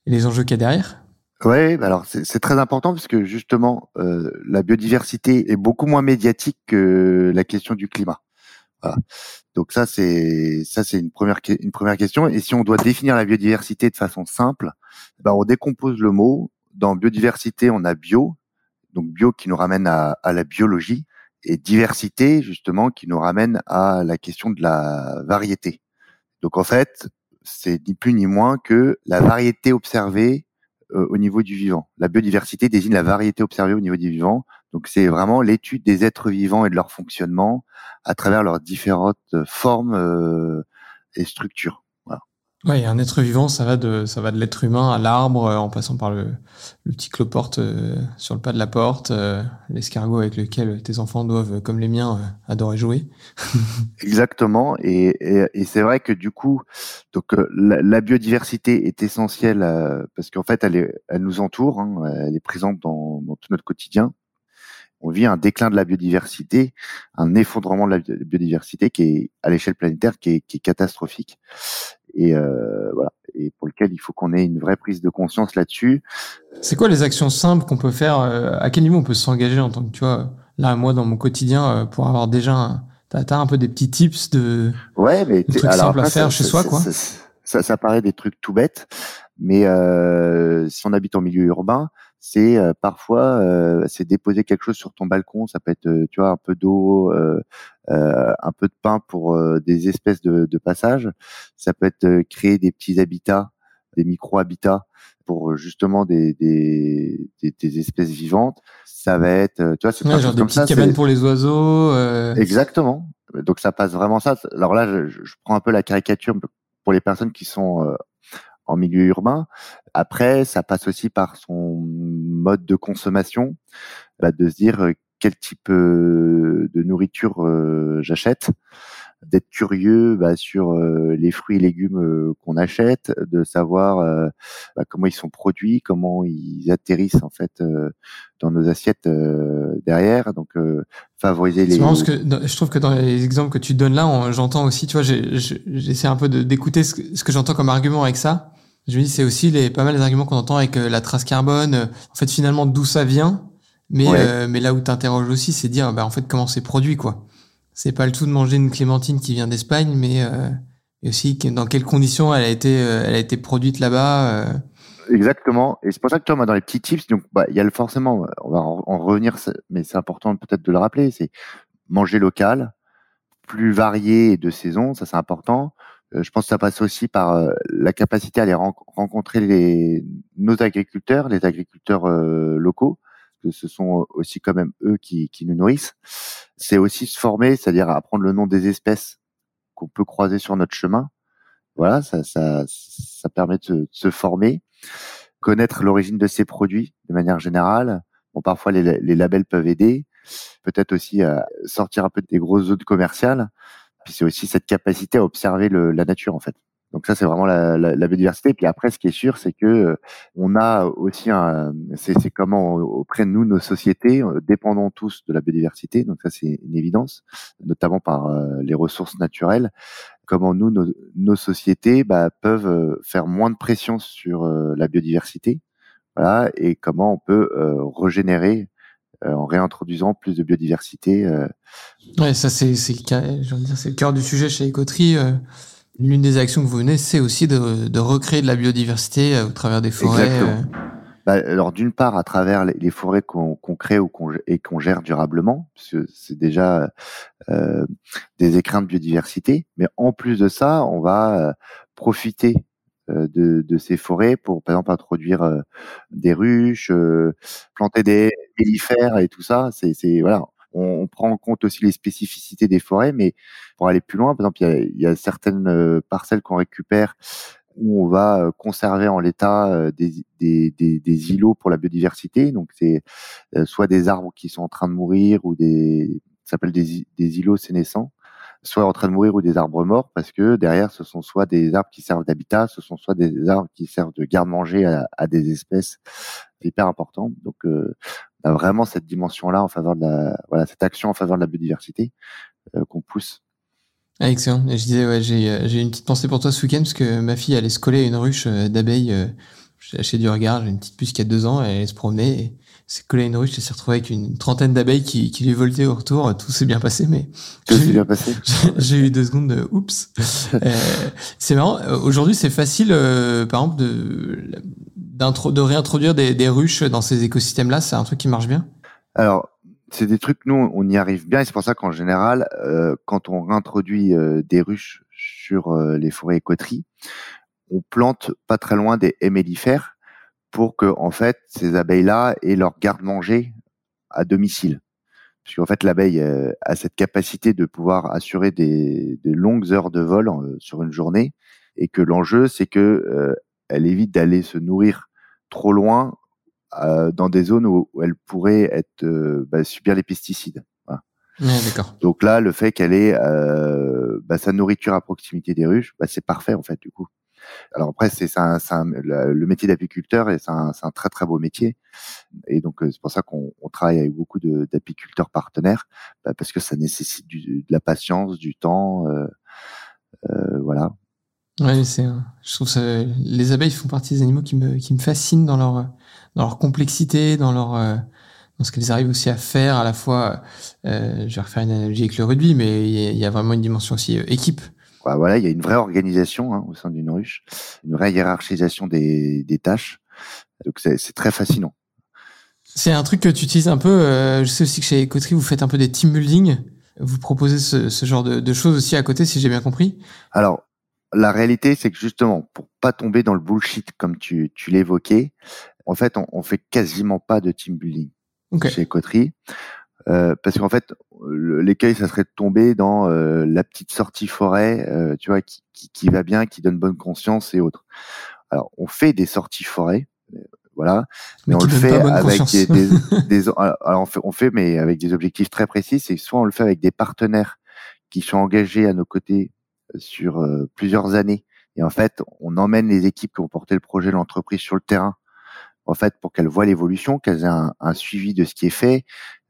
les enjeux qu'il y a derrière. Bah alors c'est très important parce que justement euh, la biodiversité est beaucoup moins médiatique que la question du climat. Donc ça c'est ça c'est une première une première question. Et si on doit définir la biodiversité de façon simple, bah on décompose le mot. Dans biodiversité, on a bio, donc bio qui nous ramène à, la biologie, et diversité justement qui nous ramène à la question de la variété. Donc en fait, c'est ni plus ni moins que la variété observée euh, au niveau du vivant. La biodiversité désigne la variété observée au niveau du vivant. Donc c'est vraiment l'étude des êtres vivants et de leur fonctionnement à travers leurs différentes formes euh, et structures. Ouais, un être vivant, ça va de ça va de l'être humain à l'arbre, euh, en passant par le, le petit cloporte euh, sur le pas de la porte, euh, l'escargot avec lequel tes enfants doivent, comme les miens, adorer jouer. Exactement, et, et, et c'est vrai que du coup, donc la, la biodiversité est essentielle parce qu'en fait, elle, est, elle nous entoure, hein, elle est présente dans, dans tout notre quotidien on vit un déclin de la biodiversité, un effondrement de la biodiversité qui est à l'échelle planétaire qui est, qui est catastrophique et euh, voilà et pour lequel il faut qu'on ait une vraie prise de conscience là-dessus. C'est quoi les actions simples qu'on peut faire euh, À quel niveau on peut s'engager en tant que tu vois là moi dans mon quotidien euh, pour avoir déjà un, t'as, as un peu des petits tips de ouais mais trucs simples à faire chez soi quoi. Ça, ça, paraît des trucs tout bêtes, mais euh, si on habite en milieu urbain, c'est euh, parfois euh, c'est déposer quelque chose sur ton balcon ça peut être euh, tu vois un peu d'eau un peu de pain pour des espèces de, de passage ça peut être créer des petits habitats des micro habitats pour justement des, des, des, des espèces vivantes. Ça va être, tu vois, c'est Ouais, genre des comme petites ça. cabanes pour les oiseaux. euh, Exactement. Donc ça passe vraiment ça. Alors là, je, je prends un peu la caricature pour les personnes qui sont euh, en milieu urbain. Après, ça passe aussi par son mode de consommation, bah, de se dire euh, quel type euh, de nourriture euh, j'achète, d'être curieux bah, sur les fruits et légumes qu'on achète, de savoir bah, comment ils sont produits, comment ils atterrissent en fait dans nos assiettes derrière. Donc favoriser les que je trouve que dans les exemples que tu donnes là, j'entends aussi, tu vois, j'essaie un peu d'écouter ce que, ce que j'entends comme argument avec ça. Je me dis, c'est aussi les, pas mal les arguments qu'on entend avec euh, la trace carbone. euh, En fait, finalement, d'où ça vient. Mais, Ouais. euh, mais là où t'interroges aussi, c'est dire, bah, en fait, comment c'est produit, quoi. C'est pas le tout de manger une clémentine qui vient d'Espagne, mais, euh, et aussi dans quelles conditions elle a été, elle a été produite là-bas. euh. Exactement. Et c'est pour ça que tu vois, dans les petits tips, donc, bah, il y a le forcément, on va en, en revenir, mais c'est important peut-être de le rappeler, c'est manger local, plus varié et de saison, ça c'est important. Euh, je pense que ça passe aussi par euh, la capacité à aller ren- rencontrer les, nos agriculteurs, les agriculteurs euh, locaux, que ce sont aussi quand même eux qui, qui nous nourrissent. C'est aussi se former, c'est-à-dire apprendre le nom des espèces qu'on peut croiser sur notre chemin. Voilà, ça, ça, ça permet de de se former, connaître l'origine de ces produits de manière générale. Bon, parfois les, les labels peuvent aider, peut-être aussi à sortir un peu des grosses zones commerciales. Puis c'est aussi cette capacité à observer le, la nature en fait. Donc ça c'est vraiment la, la, la biodiversité. Puis après ce qui est sûr c'est que euh, on a aussi un, c'est comment auprès de nous nos sociétés euh, dépendons tous de la biodiversité. Donc ça c'est une évidence, notamment par euh, les ressources naturelles comment nous, nos, nos sociétés bah, peuvent euh, faire moins de pression sur euh, la biodiversité, voilà, et comment on peut régénérer en réintroduisant plus de biodiversité. euh. Ouais, ça c'est le cœur du sujet chez Ecoterie. euh, L'une des actions que vous menez, c'est aussi de, de recréer de la biodiversité euh, au travers des forêts. Exactement. euh. Bah, alors d'une part à travers les, les forêts qu'on crée ou et qu'on gère durablement, parce que c'est déjà euh, des écrins de biodiversité, mais en plus de ça, on va euh, profiter euh, de, de ces forêts pour par exemple introduire euh, des ruches, euh, planter des mellifères et tout ça. C'est voilà, on, on prend en compte aussi les spécificités des forêts, mais pour aller plus loin, par exemple, il y a, y a certaines euh, parcelles qu'on récupère où on va euh, conserver en l'état euh, des, des, des, des îlots pour la biodiversité. Donc c'est soit des arbres qui sont en train de mourir ou des ça s'appelle des, des îlots sénescents, soit en train de mourir ou des arbres morts parce que derrière ce sont soit des arbres qui servent d'habitat, ce sont soit des arbres qui servent de garde-manger à, à des espèces. Hyper important. Donc euh, vraiment cette dimension-là en faveur de la voilà cette action en faveur de la biodiversité euh, qu'on pousse. Ah, excellent. Et je disais, ouais, j'ai euh, j'ai une petite pensée pour toi ce week-end parce que ma fille allait se coller à une ruche euh, d'abeilles. euh, J'ai acheté du regard, j'ai une petite puce qui a deux ans, elle allait se promener et s'est collée à une ruche et s'est retrouvée avec une trentaine d'abeilles qui, qui lui voltaient au retour. Tout s'est bien passé, mais j'ai s'est bien passé j'ai- eu deux secondes de oups. Euh, c'est marrant. euh, Aujourd'hui, c'est facile, euh, par exemple, de, de réintroduire des, des ruches dans ces écosystèmes-là. C'est un truc qui marche bien? Alors, c'est des trucs, nous, on y arrive bien, et c'est pour ça qu'en général, euh, quand on réintroduit euh, des ruches sur euh, les forêts et on plante pas très loin des haies mellifères pour que, en fait, ces abeilles-là aient leur garde-manger à domicile. Puisqu'en fait, l'abeille euh, a cette capacité de pouvoir assurer des, des longues heures de vol euh, sur une journée, et que l'enjeu, c'est que euh, elle évite d'aller se nourrir trop loin euh, dans des zones où, où elle pourrait être euh, bah, subir les pesticides. Voilà. Ouais, d'accord. Donc là, le fait qu'elle ait euh, bah, sa nourriture à proximité des ruches, bah, c'est parfait en fait du coup. Alors après, c'est le métier d'apiculteur et c'est un, un très très beau métier. Et donc euh, c'est pour ça qu'on on travaille avec beaucoup d'apiculteurs partenaires bah, parce que ça nécessite du, de la patience, du temps, euh, euh, voilà. Ouais, c'est, un- je trouve ça, les abeilles font partie des animaux qui me, qui me fascinent dans leur, dans leur complexité, dans leur, euh, dans ce qu'elles arrivent aussi à faire, à la fois, euh, je vais refaire une analogie avec le rugby, mais il y a, il y a vraiment une dimension aussi euh, équipe. Voilà, il y a une vraie organisation hein, au sein d'une ruche, une vraie hiérarchisation des, des tâches. Donc c'est c'est très fascinant. C'est un truc que tu utilises un peu, euh, je sais aussi que chez Coterie, vous faites un peu des team building. Vous proposez ce, ce genre de, de choses aussi à côté, si j'ai bien compris? Alors, la réalité, c'est que justement, pour pas tomber dans le bullshit comme tu, tu l'évoquais, en fait, on, on fait quasiment pas de team building Ok. chez Coterie. Euh, parce qu'en fait, l'écueil, ça serait de tomber dans euh, la petite sortie forêt, euh, tu vois, qui, qui, qui va bien, qui donne bonne conscience et autres. Alors, on fait des sorties forêt, euh, voilà, mais, on le fait avec des, des, des- alors on fait, on fait, mais avec des objectifs très précis. C'est soit on le fait avec des partenaires qui sont engagés à nos côtés sur euh, plusieurs années, et en fait, on emmène les équipes qui ont porté le projet de l'entreprise sur le terrain en fait, pour qu'elles voient l'évolution, qu'elles aient un, un suivi de ce qui est fait.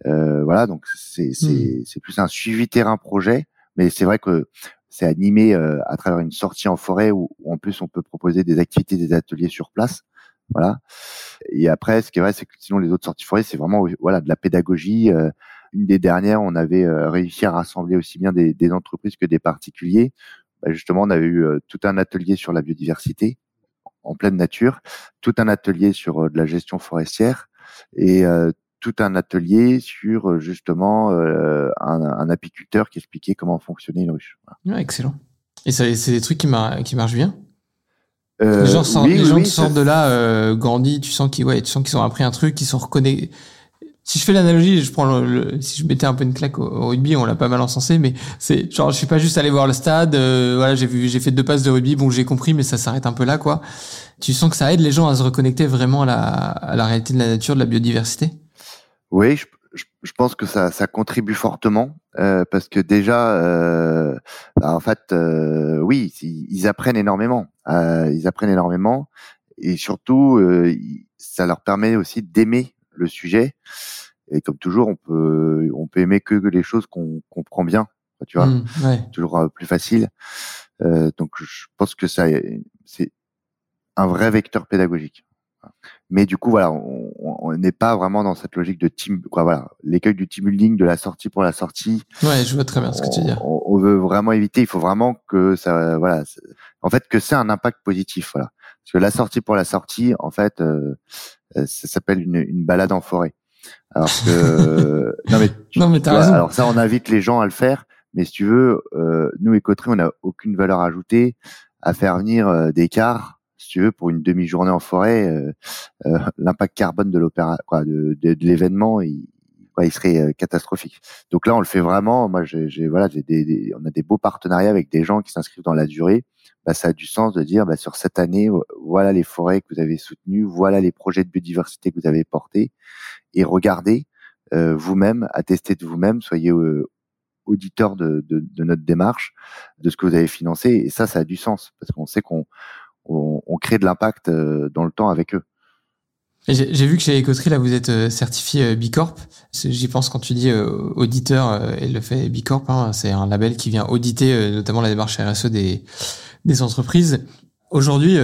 Euh, voilà, donc c'est c'est c'est plus un suivi terrain projet, mais c'est vrai que c'est animé euh, à travers une sortie en forêt où, où en plus on peut proposer des activités, des ateliers sur place. Voilà. Et après, ce qui est vrai, c'est que sinon les autres sorties forêt, c'est vraiment voilà de la pédagogie. Euh, une des dernières, on avait euh, réussi à rassembler aussi bien des, des entreprises que des particuliers. Bah, justement, on avait eu euh, tout un atelier sur la biodiversité en pleine nature, tout un atelier sur euh, de la gestion forestière et tout un atelier sur justement un, un apiculteur qui expliquait comment fonctionnait une ruche. Voilà. Ouais, excellent. Et c'est des trucs qui, mar- qui marchent bien? Euh, les gens sortent, oui, les oui, gens oui, sortent de là euh, grandis. Tu sens qu'ils, ouais, tu sens qu'ils ont appris un truc, qu'ils sont reconnectés. Si je fais l'analogie, je prends le, le- si je mettais un peu une claque au, rugby, on l'a pas mal encensé, mais c'est genre je suis pas juste allé voir le stade, euh, voilà, j'ai vu, j'ai fait deux passes de rugby, bon j'ai compris, mais ça s'arrête un peu là, quoi. Tu sens que ça aide les gens à se reconnecter vraiment à la, à la réalité de la nature, de la biodiversité? Oui, je, je, pense que ça, ça contribue fortement euh, parce que déjà, euh, bah, en fait, euh, oui, ils, apprennent énormément. Euh, ils apprennent énormément et surtout, euh, ça leur permet aussi d'aimer le sujet. Et comme toujours, on peut, on peut aimer que les choses qu'on comprend bien. Tu vois, Mm, ouais. toujours euh, plus facile. Euh, donc, je pense que ça, c'est un vrai vecteur pédagogique. Mais du coup, voilà, on on- on n'est pas vraiment dans cette logique de team, quoi, voilà, l'écueil du team building, de la sortie pour la sortie. Ouais, je vois très bien ce que tu dire. On, on veut vraiment éviter. Il faut vraiment que ça, voilà, en fait, que c'est un impact positif, voilà. Parce que la sortie pour la sortie, en fait, euh, ça s'appelle une, une balade en forêt. Alors que, non mais, tu- Non, mais vois, raison. alors ça, on invite les gens à le faire. Mais si tu veux, euh, nous, Écoterie, on n'a aucune valeur ajoutée à faire venir euh, des cars, si tu veux, pour une demi-journée en forêt. euh, euh, L'impact carbone de l'opéra, de, de, de l'événement, il, ouais, il serait euh, catastrophique. Donc là, on le fait vraiment. Moi, j'ai, voilà, des, des- on a des beaux partenariats avec des gens qui s'inscrivent dans la durée. Bah, ça a du sens de dire, bah, sur cette année, voilà les forêts que vous avez soutenues, voilà les projets de biodiversité que vous avez portés, et regardez euh, vous-même, attestez de vous-même, soyez euh, auditeur de, de, de notre démarche, de ce que vous avez financé, et ça, ça a du sens parce qu'on sait qu'on on, on crée de l'impact euh, dans le temps avec eux. J'ai vu que chez Ecoterie, là, vous êtes euh, certifié euh, Bicorp. J'y pense quand tu dis euh, auditeur, et le fait Bicorp, hein, c'est un label qui vient auditer notamment la démarche RSE des, des entreprises. Aujourd'hui,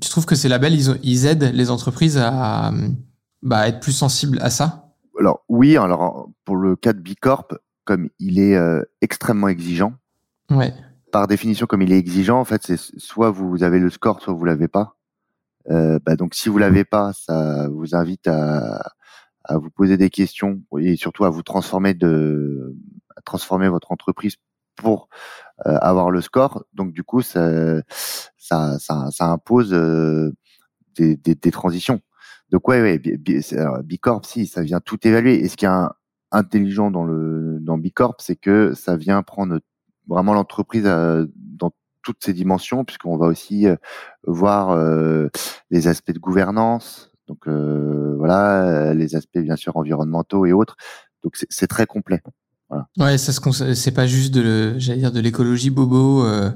tu trouves que ces labels, ils, ont, ils aident les entreprises à bah, être plus sensibles à ça? Alors oui, alors pour le cas de Bicorp, comme il est euh, extrêmement exigeant, Ouais. par définition, comme il est exigeant, en fait, c'est soit vous avez le score, soit vous l'avez pas. Euh, bah, donc, si vous l'avez pas, ça vous invite à, à vous poser des questions et surtout à vous transformer de, à transformer votre entreprise pour euh, avoir le score. Donc, du coup, ça, ça, ça, ça impose euh, des, des, des transitions. Donc, ouais, ouais, Bicorp, si, ça vient tout évaluer. Et ce qui est intelligent dans le dans Bicorp, c'est que ça vient prendre vraiment l'entreprise euh, dans toutes ses dimensions, puisqu'on va aussi euh, voir euh, les aspects de gouvernance, donc euh, voilà, les aspects bien sûr environnementaux et autres. Donc c'est- très complet. Ouais, ça se c'est pas juste de, j'allais dire, de l'écologie bobo, euh,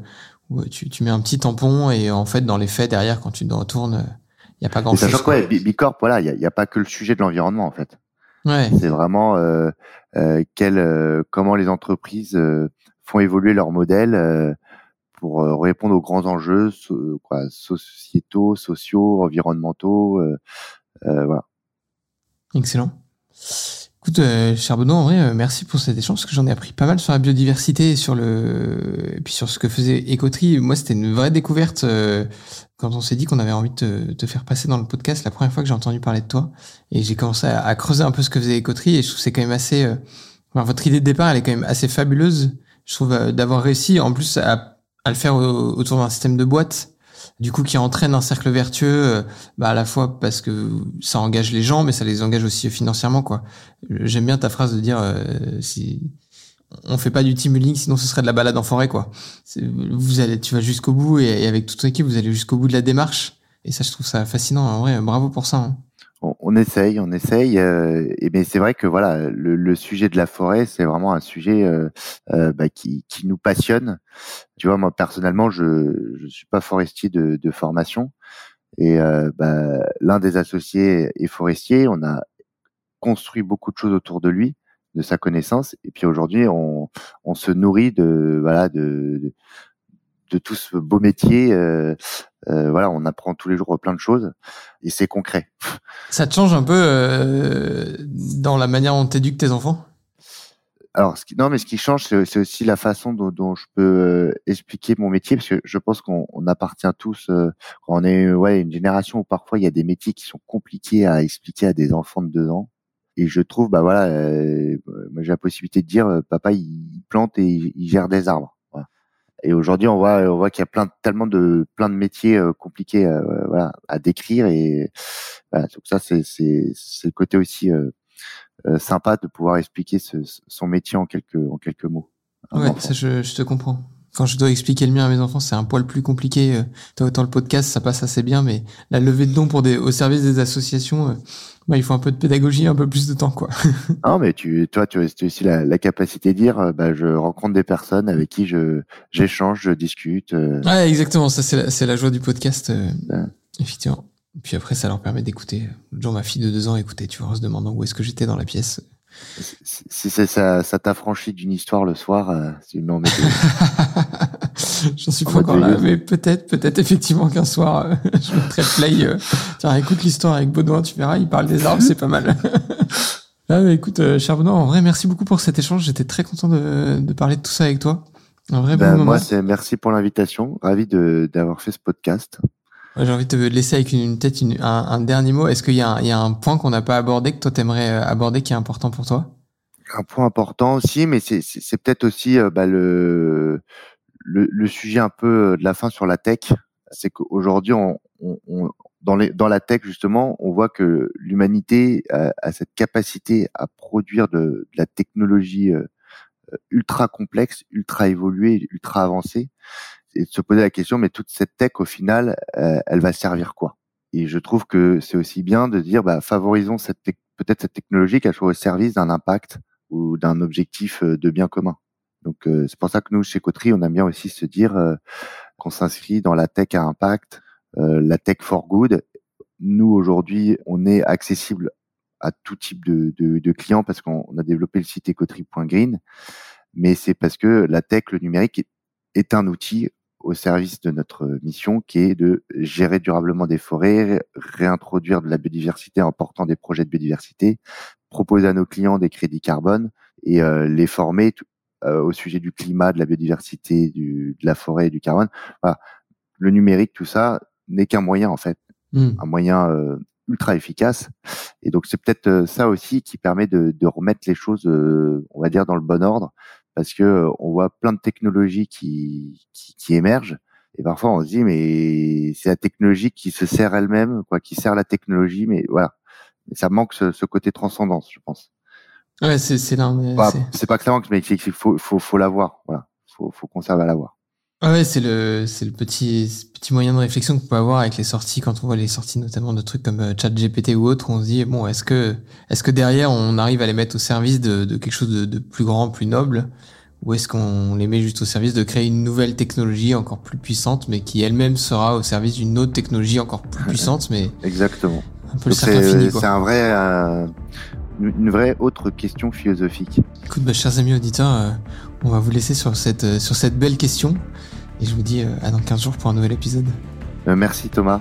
où tu, tu mets un petit tampon et en fait, dans les faits, derrière, quand tu te retournes, il n'y a pas grand chose. que ouais, Bi- Bicorp, voilà, il n'y a, y pas que le sujet de l'environnement en fait. Ouais. C'est vraiment euh, euh, quel, euh, comment les entreprises euh, font évoluer leur modèle euh, pour euh, répondre aux grands enjeux so- quoi, sociétaux, sociaux, environnementaux. euh, euh, voilà. Excellent. Écoute, euh, cher Benoît, en vrai, euh, merci pour cet échange, parce que j'en ai appris pas mal sur la biodiversité et sur le, et puis sur ce que faisait Écoterie. Moi, c'était une vraie découverte euh, quand on s'est dit qu'on avait envie de te, faire passer dans le podcast. La première fois que j'ai entendu parler de toi, et j'ai commencé à, creuser un peu ce que faisait Écoterie, et je trouve que c'est quand même assez. euh, votre idée de départ, elle est quand même assez fabuleuse. Je trouve euh, d'avoir réussi, en plus, à, à le faire au- autour d'un système de boîte, du coup qui entraîne un cercle vertueux, euh, bah à la fois parce que ça engage les gens, mais ça les engage aussi financièrement quoi. J'aime bien ta phrase de dire euh, si on fait pas du team building, sinon ce serait de la balade en forêt quoi. Vous allez, tu vas jusqu'au bout et, et avec toute ton équipe, vous allez jusqu'au bout de la démarche. Et ça, je trouve ça fascinant. En vrai, bravo pour ça. hein. On, on essaye, on essaye. euh, mais c'est vrai que voilà, le, sujet de la forêt, c'est vraiment un sujet euh, euh, bah, qui, nous passionne. Tu vois, moi personnellement, je je suis pas forestier de, formation, et euh, bah, l'un des associés est forestier. On a construit beaucoup de choses autour de lui, de sa connaissance, et puis aujourd'hui, on on se nourrit de voilà de de, de tout ce beau métier. euh, euh, voilà, on apprend tous les jours plein de choses, et c'est concret. Ça te change un peu euh, dans la manière dont t'éduques tes enfants? Alors, ce qui, non, mais ce qui change, c'est aussi la façon dont, dont je peux euh, expliquer mon métier, parce que je pense qu'on on appartient tous, euh, on est ouais, une génération où parfois il y a des métiers qui sont compliqués à expliquer à des enfants de deux ans. Et je trouve, bah voilà, euh, j'ai la possibilité de dire, euh, papa, il plante et il gère des arbres. Et aujourd'hui, on voit, on voit qu'il y a plein, tellement de, plein de métiers euh, compliqués, euh, voilà, à décrire. Et voilà, donc ça, c'est, c'est, c'est le côté aussi euh, euh, sympa de pouvoir expliquer ce, son métier en quelques, en quelques mots. Ouais, ça je, je te comprends. Quand je dois expliquer le mien à mes enfants, c'est un poil plus compliqué. Euh, autant le podcast, ça passe assez bien, mais la levée de dons pour des, au service des associations, euh, bah, il faut un peu de pédagogie, un peu plus de temps, quoi. Non, mais tu, toi, tu as aussi la, la capacité de dire, euh, bah, je rencontre des personnes avec qui je, j'échange, je discute. Ouais, exactement. Ça, c'est la, c'est la joie du podcast, effectivement. Puis après, ça leur permet d'écouter. Jour, ma fille de deux ans écoutait, tu vois, en se demandant où est-ce que j'étais dans la pièce. Si ça, ça t'affranchit d'une histoire le soir, euh, c'est une embêtée. J'en suis En pas encore là, mais peut-être, peut-être effectivement qu'un soir, euh, je mettrai play. euh, tiens, écoute l'histoire avec Baudouin, tu verras, il parle des arbres, c'est pas mal. Ah, mais écoute, euh, cher Benoît, en vrai, merci beaucoup pour cet échange. J'étais très content de, de parler de tout ça avec toi. Un vrai Ben, bon moment. moi, c'est merci pour l'invitation. Ravi d'avoir fait ce podcast. J'ai envie de te laisser avec une, peut-être un, un dernier mot. Est-ce qu'il y, a un- il y a un point qu'on n'a pas abordé que toi t'aimerais euh, aborder qui est important pour toi? Un point important aussi, mais c'est, peut-être aussi euh, bah, le, le, le sujet un peu euh, de la fin sur la tech. C'est qu'aujourd'hui, on, on, on- dans, dans la tech, justement, on voit que l'humanité a, cette capacité à produire de, de la technologie ultra complexe, ultra évoluée, ultra avancée, et de se poser la question, mais toute cette tech, au final, euh, elle va servir quoi? Et je trouve que c'est aussi bien de dire, bah, favorisons cette peut-être cette technologie qu'elle soit au service d'un impact ou d'un objectif euh, de bien commun. Donc euh, c'est pour ça que nous, chez Coterie, on aime bien aussi se dire euh, qu'on s'inscrit dans la tech à impact, euh, la tech for good. Nous, aujourd'hui, on est accessible à tout type de, de, de clients parce qu'on on a développé le site ecoterie.green, mais c'est parce que la tech, le numérique, est un outil au service de notre mission qui est de gérer durablement des forêts, ré- réintroduire de la biodiversité en portant des projets de biodiversité, proposer à nos clients des crédits carbone et euh, les former euh, au sujet du climat, de la biodiversité, du, de la forêt et du carbone. Voilà. Le numérique, tout ça n'est qu'un moyen en fait, Hmm. un moyen euh, ultra efficace. Et donc c'est peut-être euh, ça aussi qui permet de, de remettre les choses, euh, on va dire, dans le bon ordre, parce que euh, on voit plein de technologies qui, qui, qui émergent. Et parfois on se dit mais c'est la technologie qui se sert elle-même, quoi, qui sert la technologie, mais voilà, ça manque ce, ce côté transcendance, je pense. Ouais, c'est c'est Bah, c'est- pas que ça manque, mais il faut, faut, faut l'avoir. Voilà, faut, faut conserver à l'avoir. Ah ouais, c'est le, c'est le petit, petit moyen de réflexion qu'on peut avoir avec les sorties, quand on voit les sorties notamment de trucs comme euh, ChatGPT ou autre, on se dit, bon, est-ce que, est-ce que derrière on arrive à les mettre au service de, de quelque chose de, de plus grand, plus noble, ou est-ce qu'on les met juste au service de créer une nouvelle technologie encore plus puissante, mais qui elle-même sera au service d'une autre technologie encore plus puissante, mais Exactement. un peu le Donc cercle infini, C'est un vrai, euh, une une vraie autre question philosophique. Écoute, bah, chers amis auditeurs, euh, on va vous laisser sur cette, euh, sur cette belle question, et je vous dis euh, à dans 15 jours pour un nouvel épisode. Euh, merci Thomas.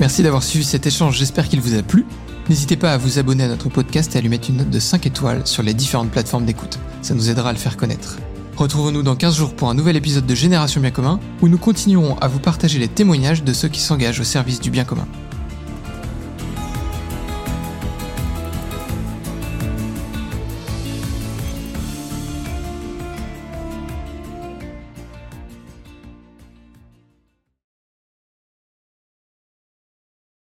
Merci d'avoir suivi cet échange, j'espère qu'il vous a plu. N'hésitez pas à vous abonner à notre podcast et à lui mettre une note de 5 étoiles sur les différentes plateformes d'écoute. Ça nous aidera à le faire connaître. Retrouvons-nous dans 15 jours pour un nouvel épisode de Génération Bien Commun, où nous continuerons à vous partager les témoignages de ceux qui s'engagent au service du bien commun.